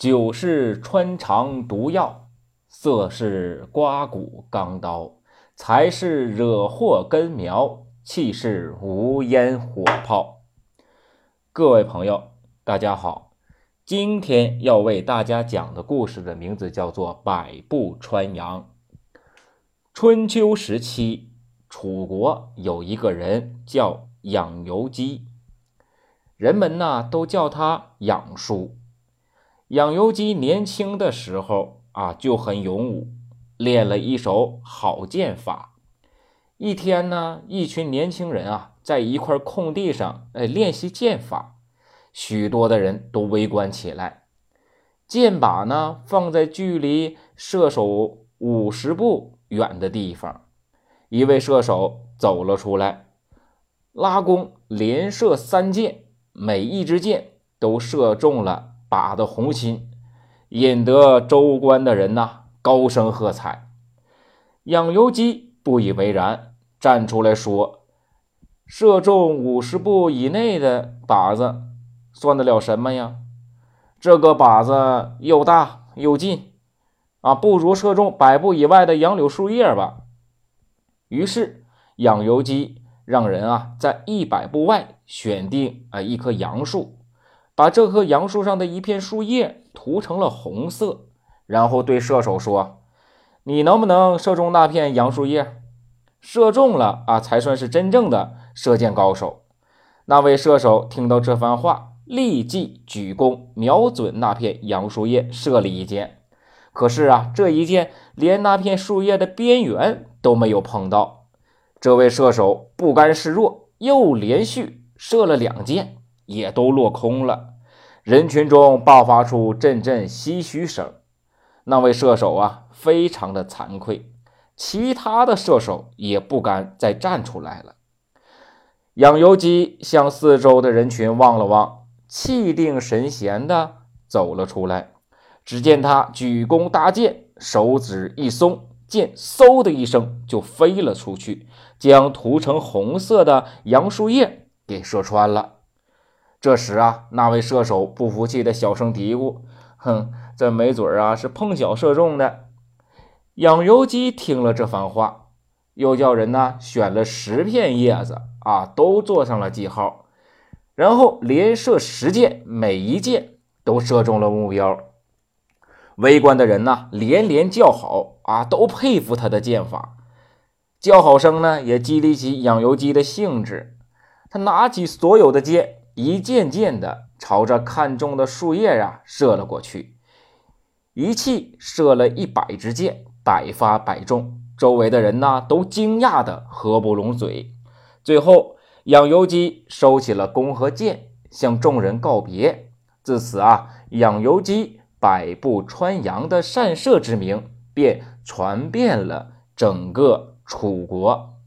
酒是穿肠毒药，色是刮骨钢刀，财是惹祸根苗，气是无烟火炮。各位朋友，大家好，今天要为大家讲的故事的名字叫做《百步穿杨》。春秋时期，楚国有一个人叫养由基，人们呢都叫他养叔。养由基年轻的时候啊就很勇武，练了一手好剑法。一天呢，一群年轻人啊在一块空地上哎练习剑法，许多的人都围观起来。剑靶呢放在距离射手五十步远的地方，一位射手走了出来，拉弓连射三箭，每一支箭都射中了。靶的红心，引得州官的人呐高声喝彩。养由基不以为然，站出来说：“射中五十步以内的靶子，算得了什么呀？这个靶子又大又近，啊，不如射中百步以外的杨柳树叶吧。”于是养由基让人啊在一百步外选定啊一棵杨树。把这棵杨树上的一片树叶涂成了红色，然后对射手说：“你能不能射中那片杨树叶？射中了啊，才算是真正的射箭高手。”那位射手听到这番话，立即举弓瞄准那片杨树叶，射了一箭。可是啊，这一箭连那片树叶的边缘都没有碰到。这位射手不甘示弱，又连续射了两箭。也都落空了，人群中爆发出阵阵唏嘘声。那位射手啊，非常的惭愧，其他的射手也不敢再站出来了。养由基向四周的人群望了望，气定神闲的走了出来。只见他举弓搭箭，手指一松，箭嗖的一声就飞了出去，将涂成红色的杨树叶给射穿了。这时啊，那位射手不服气的小声嘀咕：“哼，这没准啊是碰巧射中的。”养由基听了这番话，又叫人呢选了十片叶子啊，都做上了记号，然后连射十箭，每一箭都射中了目标。围观的人呢连连叫好啊，都佩服他的箭法。叫好声呢也激励起养由基的兴致，他拿起所有的箭。一件件的朝着看中的树叶啊射了过去，一气射了一百支箭，百发百中。周围的人呢都惊讶的合不拢嘴。最后，养由基收起了弓和箭，向众人告别。自此啊，养由基百步穿杨的善射之名便传遍了整个楚国。